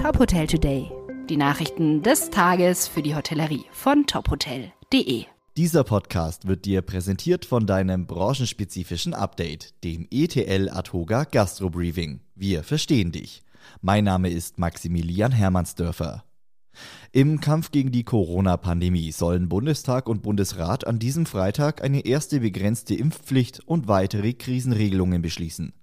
Top Hotel Today. Die Nachrichten des Tages für die Hotellerie von tophotel.de. Dieser Podcast wird dir präsentiert von deinem branchenspezifischen Update, dem ETL Atoga Gastro Briefing. Wir verstehen dich. Mein Name ist Maximilian Hermannsdörfer. Im Kampf gegen die Corona-Pandemie sollen Bundestag und Bundesrat an diesem Freitag eine erste begrenzte Impfpflicht und weitere Krisenregelungen beschließen.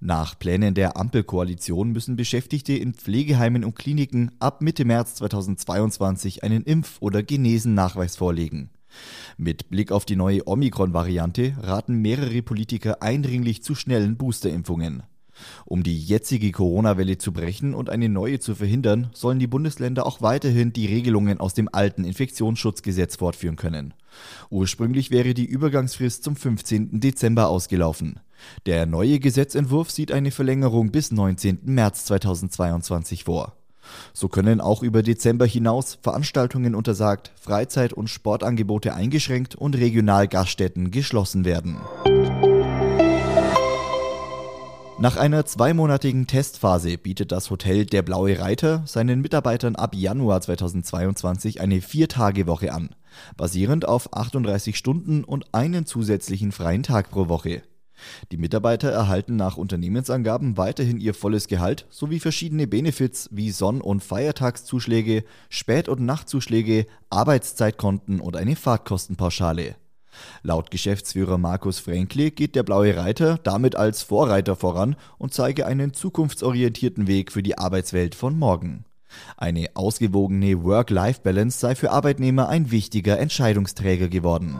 Nach Plänen der Ampelkoalition müssen Beschäftigte in Pflegeheimen und Kliniken ab Mitte März 2022 einen Impf- oder Genesen-Nachweis vorlegen. Mit Blick auf die neue Omikron-Variante raten mehrere Politiker eindringlich zu schnellen Boosterimpfungen. Um die jetzige Corona-Welle zu brechen und eine neue zu verhindern, sollen die Bundesländer auch weiterhin die Regelungen aus dem alten Infektionsschutzgesetz fortführen können. Ursprünglich wäre die Übergangsfrist zum 15. Dezember ausgelaufen. Der neue Gesetzentwurf sieht eine Verlängerung bis 19. März 2022 vor. So können auch über Dezember hinaus Veranstaltungen untersagt, Freizeit- und Sportangebote eingeschränkt und regional Gaststätten geschlossen werden. Nach einer zweimonatigen Testphase bietet das Hotel Der Blaue Reiter seinen Mitarbeitern ab Januar 2022 eine Vier-Tage-Woche an, basierend auf 38 Stunden und einen zusätzlichen freien Tag pro Woche. Die Mitarbeiter erhalten nach Unternehmensangaben weiterhin ihr volles Gehalt sowie verschiedene Benefits wie Sonn- und Feiertagszuschläge, Spät- und Nachtzuschläge, Arbeitszeitkonten und eine Fahrtkostenpauschale. Laut Geschäftsführer Markus Fränkle geht der Blaue Reiter damit als Vorreiter voran und zeige einen zukunftsorientierten Weg für die Arbeitswelt von morgen. Eine ausgewogene Work-Life-Balance sei für Arbeitnehmer ein wichtiger Entscheidungsträger geworden.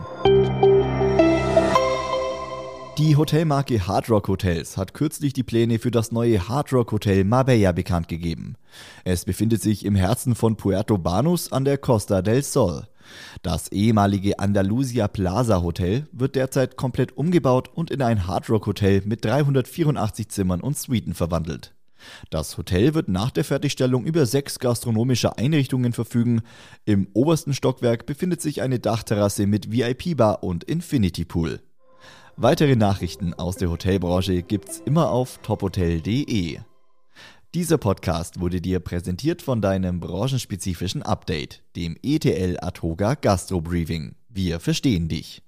Die Hotelmarke Hard Rock Hotels hat kürzlich die Pläne für das neue Hard Rock Hotel Marbella bekannt gegeben. Es befindet sich im Herzen von Puerto Banus an der Costa del Sol. Das ehemalige Andalusia Plaza Hotel wird derzeit komplett umgebaut und in ein Hard Rock Hotel mit 384 Zimmern und Suiten verwandelt. Das Hotel wird nach der Fertigstellung über sechs gastronomische Einrichtungen verfügen. Im obersten Stockwerk befindet sich eine Dachterrasse mit VIP-Bar und Infinity Pool. Weitere Nachrichten aus der Hotelbranche gibt's immer auf tophotel.de. Dieser Podcast wurde dir präsentiert von deinem branchenspezifischen Update, dem ETL Atoga Gastro Briefing. Wir verstehen dich.